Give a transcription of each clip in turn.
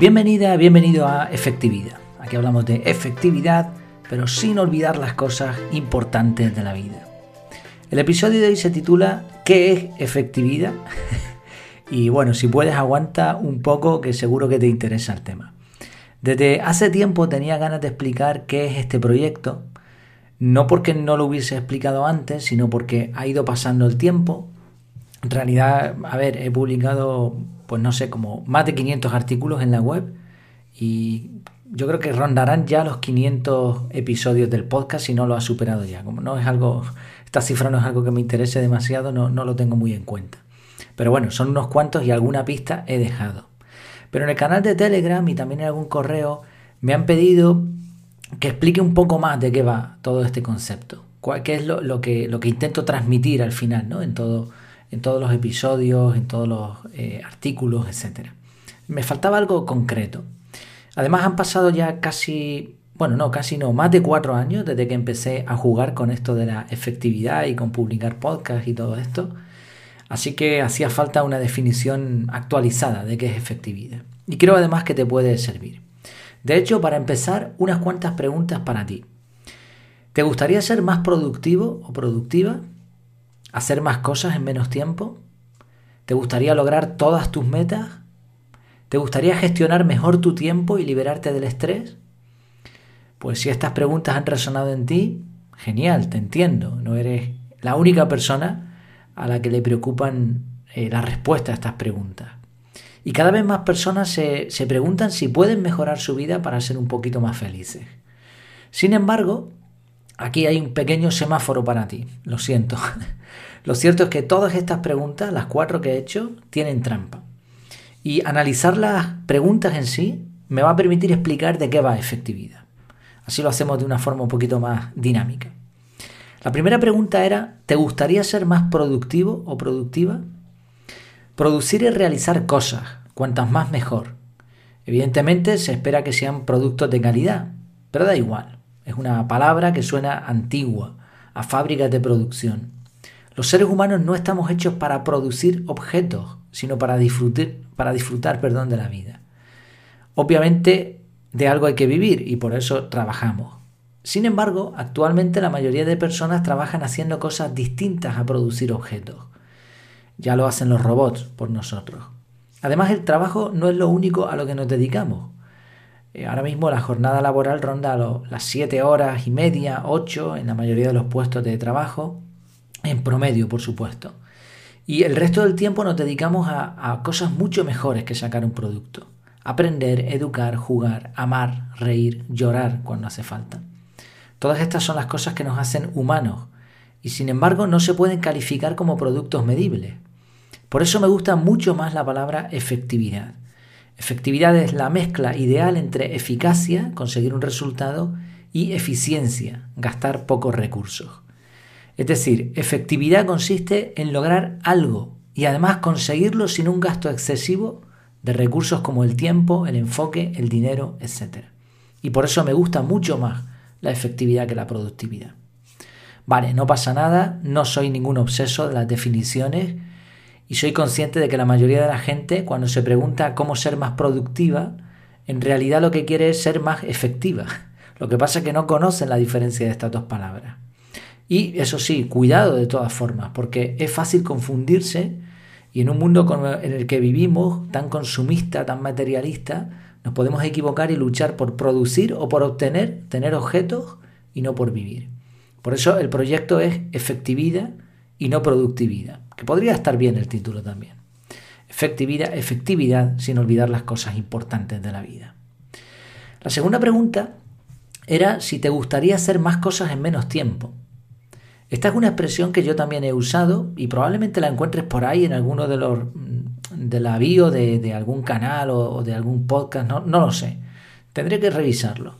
Bienvenida, bienvenido a Efectividad. Aquí hablamos de efectividad, pero sin olvidar las cosas importantes de la vida. El episodio de hoy se titula ¿Qué es efectividad? y bueno, si puedes aguanta un poco que seguro que te interesa el tema. Desde hace tiempo tenía ganas de explicar qué es este proyecto, no porque no lo hubiese explicado antes, sino porque ha ido pasando el tiempo. En realidad, a ver, he publicado pues no sé, como más de 500 artículos en la web y yo creo que rondarán ya los 500 episodios del podcast si no lo ha superado ya. Como no es algo, esta cifra no es algo que me interese demasiado, no, no lo tengo muy en cuenta. Pero bueno, son unos cuantos y alguna pista he dejado. Pero en el canal de Telegram y también en algún correo me han pedido que explique un poco más de qué va todo este concepto. ¿Qué es lo, lo, que, lo que intento transmitir al final, ¿no? En todo, en todos los episodios, en todos los eh, artículos, etc. Me faltaba algo concreto. Además han pasado ya casi, bueno, no, casi no, más de cuatro años desde que empecé a jugar con esto de la efectividad y con publicar podcast y todo esto. Así que hacía falta una definición actualizada de qué es efectividad. Y creo además que te puede servir. De hecho, para empezar, unas cuantas preguntas para ti. ¿Te gustaría ser más productivo o productiva? Hacer más cosas en menos tiempo? ¿Te gustaría lograr todas tus metas? ¿Te gustaría gestionar mejor tu tiempo y liberarte del estrés? Pues si estas preguntas han resonado en ti, genial, te entiendo. No eres la única persona a la que le preocupan eh, la respuesta a estas preguntas. Y cada vez más personas se, se preguntan si pueden mejorar su vida para ser un poquito más felices. Sin embargo, aquí hay un pequeño semáforo para ti, lo siento. Lo cierto es que todas estas preguntas, las cuatro que he hecho, tienen trampa. Y analizar las preguntas en sí me va a permitir explicar de qué va efectividad. Así lo hacemos de una forma un poquito más dinámica. La primera pregunta era, ¿te gustaría ser más productivo o productiva? Producir y realizar cosas, cuantas más mejor. Evidentemente se espera que sean productos de calidad, pero da igual. Es una palabra que suena antigua, a fábricas de producción. Los seres humanos no estamos hechos para producir objetos, sino para disfrutar, para disfrutar perdón, de la vida. Obviamente de algo hay que vivir y por eso trabajamos. Sin embargo, actualmente la mayoría de personas trabajan haciendo cosas distintas a producir objetos. Ya lo hacen los robots por nosotros. Además, el trabajo no es lo único a lo que nos dedicamos. Eh, ahora mismo la jornada laboral ronda las 7 horas y media, 8 en la mayoría de los puestos de trabajo en promedio, por supuesto. Y el resto del tiempo nos dedicamos a, cosas mucho mejores que sacar un producto. Aprender, educar, jugar, amar, reír, llorar cuando hace falta. Todas estas son las cosas que nos hacen humanos y sin embargo no se pueden calificar como productos medibles. Por eso me gusta mucho más la palabra efectividad. Efectividad es la mezcla ideal entre eficacia, conseguir un resultado, y eficiencia, gastar pocos recursos. Es decir, efectividad consiste en lograr algo y además conseguirlo sin un gasto excesivo de recursos como el tiempo, el enfoque, el dinero, etc. Y por eso me gusta mucho más la efectividad que la productividad. Vale, no pasa nada, no soy ningún obseso de las definiciones y soy consciente de que la mayoría de la gente cuando se pregunta cómo ser más productiva, en realidad lo que quiere es ser más efectiva. Lo que pasa es que no conocen la diferencia de estas dos palabras. Y eso sí, cuidado de todas formas, porque es fácil confundirse y en un mundo en el que vivimos, tan consumista, tan materialista, nos podemos equivocar y luchar por producir o por obtener, tener objetos y no por vivir. Por eso el proyecto es efectividad y no productividad, que podría estar bien el título también. Efectividad, efectividad sin olvidar las cosas importantes de la vida. La segunda pregunta era si te gustaría hacer más cosas en menos tiempo. Esta es una expresión que yo también he usado y probablemente la encuentres por ahí en alguno de los de la bio de, algún canal o, de algún podcast, no, no lo sé. Tendré que revisarlo.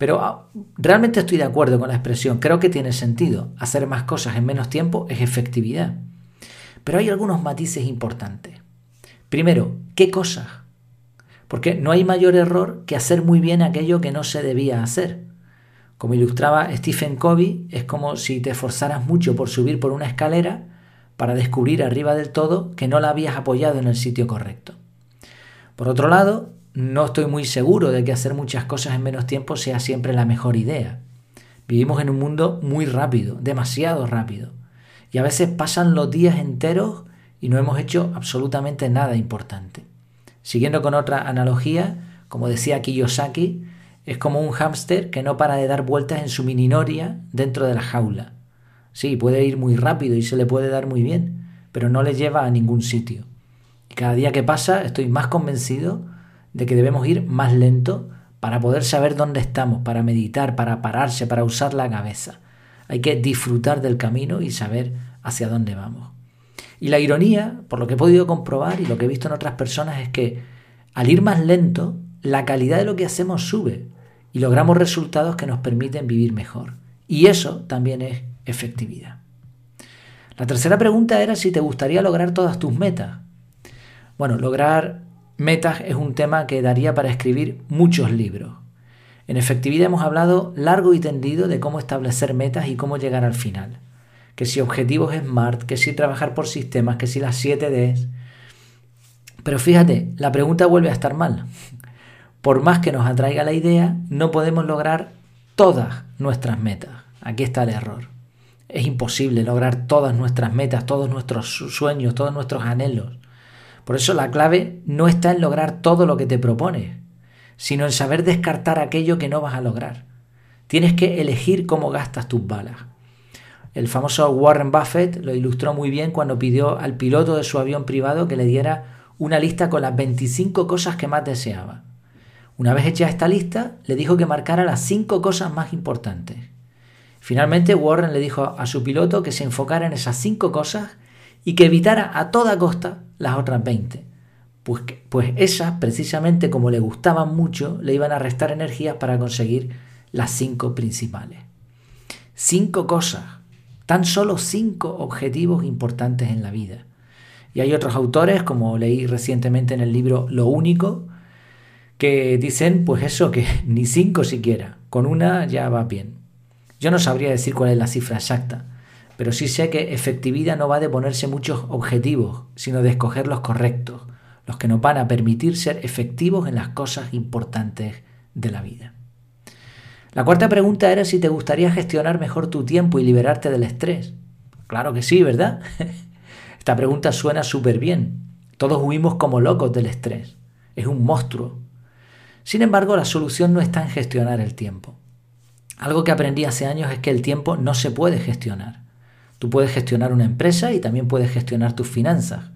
Pero ah, realmente estoy de acuerdo con la expresión, creo que tiene sentido. Hacer más cosas en menos tiempo es efectividad. Pero hay algunos matices importantes. Primero, ¿qué cosas? Porque no hay mayor error que hacer muy bien aquello que no se debía hacer. Como ilustraba Stephen Covey, es como si te esforzaras mucho por subir por una escalera para descubrir arriba del todo que no la habías apoyado en el sitio correcto. Por otro lado, no estoy muy seguro de que hacer muchas cosas en menos tiempo sea siempre la mejor idea. Vivimos en un mundo muy rápido, demasiado rápido. Y a veces pasan los días enteros y no hemos hecho absolutamente nada importante. Siguiendo con otra analogía, como decía Kiyosaki, es como un hámster que no para de dar vueltas en su mininoria dentro de la jaula. Sí, puede ir muy rápido y se le puede dar muy bien, pero no le lleva a ningún sitio. Y cada día que pasa estoy más convencido de que debemos ir más lento para poder saber dónde estamos, para meditar, para pararse, para usar la cabeza. Hay que disfrutar del camino y saber hacia dónde vamos. Y la ironía, por lo que he podido comprobar y lo que he visto en otras personas, es que al ir más lento, la calidad de lo que hacemos sube y logramos resultados que nos permiten vivir mejor. Y eso también es efectividad. La tercera pregunta era si te gustaría lograr todas tus metas. Bueno, lograr metas es un tema que daría para escribir muchos libros. En efectividad hemos hablado largo y tendido de cómo establecer metas y cómo llegar al final. Que si objetivos SMART, que si trabajar por sistemas, que si las 7 Ds. Pero fíjate, la pregunta vuelve a estar mal. Por más que nos atraiga la idea, no podemos lograr todas nuestras metas. Aquí está el error. Es imposible lograr todas nuestras metas, todos nuestros sueños, todos nuestros anhelos. Por eso la clave no está en lograr todo lo que te propones, sino en saber descartar aquello que no vas a lograr. Tienes que elegir cómo gastas tus balas. El famoso Warren Buffett lo ilustró muy bien cuando pidió al piloto de su avión privado que le diera una lista con las 25 cosas que más deseaba. Una vez hecha esta lista, le dijo que marcara las 5 cosas más importantes. Finalmente, Warren le dijo a su piloto que se enfocara en esas 5 cosas y que evitara a toda costa las otras 20. Pues, pues esas, precisamente como le gustaban mucho, le iban a restar energías para conseguir las 5 principales. 5 cosas, tan solo 5 objetivos importantes en la vida. Y hay otros autores, como leí recientemente en el libro Lo Único, que dicen pues eso, que ni 5 siquiera, con una ya va bien. Yo no sabría decir cuál es la cifra exacta, pero sí sé que efectividad no va de ponerse muchos objetivos, sino de escoger los correctos, los que nos van a permitir ser efectivos en las cosas importantes de la vida. La cuarta pregunta era si te gustaría gestionar mejor tu tiempo y liberarte del estrés. Claro que sí, ¿verdad? Esta pregunta suena súper bien. Todos huimos como locos del estrés. Es un monstruo. Sin embargo, la solución no está en gestionar el tiempo. Algo que aprendí hace años es que el tiempo no se puede gestionar. Tú puedes gestionar una empresa y también puedes gestionar tus finanzas,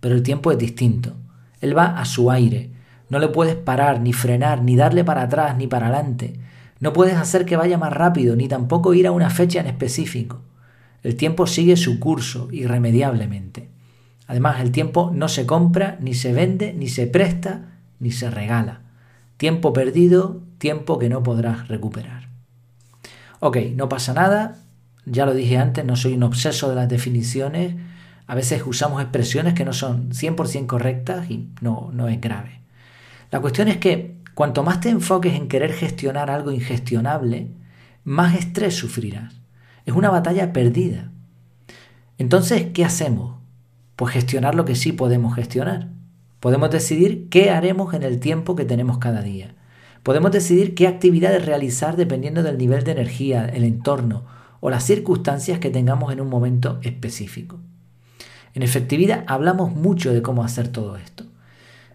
pero el tiempo es distinto. Él va a su aire. No le puedes parar, ni frenar, ni darle para atrás, ni para adelante. No puedes hacer que vaya más rápido, ni tampoco ir a una fecha en específico. El tiempo sigue su curso irremediablemente. Además, el tiempo no se compra, ni se vende, ni se presta, ni se regala. Tiempo perdido, tiempo que no podrás recuperar. Ok, no pasa nada, ya lo dije antes, no soy un obseso de las definiciones. A veces usamos expresiones que no son 100% correctas y no, no es grave. La cuestión es que cuanto más te enfoques en querer gestionar algo ingestionable, más estrés sufrirás. Es una batalla perdida. Entonces, ¿qué hacemos? Pues gestionar lo que sí podemos gestionar. Podemos decidir qué haremos en el tiempo que tenemos cada día. Podemos decidir qué actividades realizar dependiendo del nivel de energía, el entorno o las circunstancias que tengamos en un momento específico. En efectividad hablamos mucho de cómo hacer todo esto.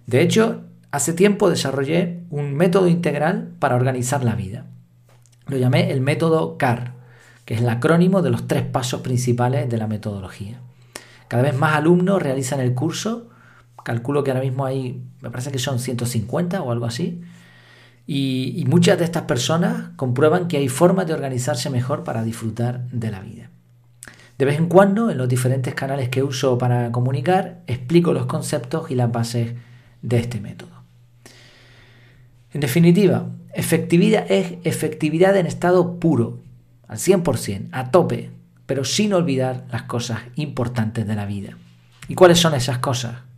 De hecho, hace tiempo desarrollé un método integral para organizar la vida. Lo llamé el método CAR, que es el acrónimo de los tres pasos principales de la metodología. Cada vez más alumnos realizan el curso, calculo que ahora mismo hay, me parece que son 150 o algo así, y, muchas de estas personas comprueban que hay formas de organizarse mejor para disfrutar de la vida. De vez en cuando, en los diferentes canales que uso para comunicar, explico los conceptos y las bases de este método. En definitiva, efectividad es efectividad en estado puro, al 100%, a tope, pero sin olvidar las cosas importantes de la vida. ¿Y cuáles son esas cosas?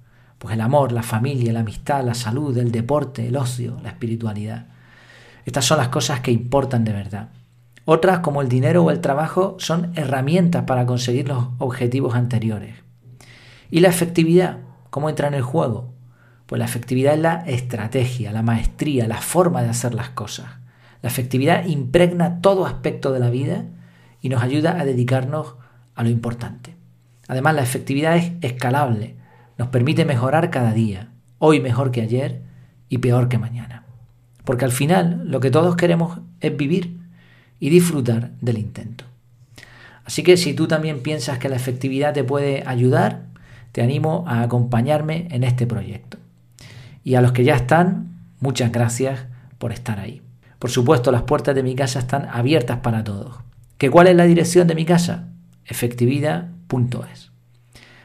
Pues el amor, la familia, la amistad, la salud, el deporte, el ocio, la espiritualidad. Estas son las cosas que importan de verdad. Otras, como el dinero o el trabajo, son herramientas para conseguir los objetivos anteriores. ¿Y la efectividad? ¿Cómo entra en el juego? Pues la efectividad es la estrategia, la maestría, la forma de hacer las cosas. La efectividad impregna todo aspecto de la vida y nos ayuda a dedicarnos a lo importante. Además, la efectividad es escalable, nos permite mejorar cada día, hoy mejor que ayer y peor que mañana. Porque al final lo que todos queremos es vivir y disfrutar del intento. Así que si tú también piensas que la efectividad te puede ayudar, te animo a acompañarme en este proyecto. Y a los que ya están, muchas gracias por estar ahí. Por supuesto, las puertas de mi casa están abiertas para todos. ¿Que cuál es la dirección de mi casa? efectividad.es.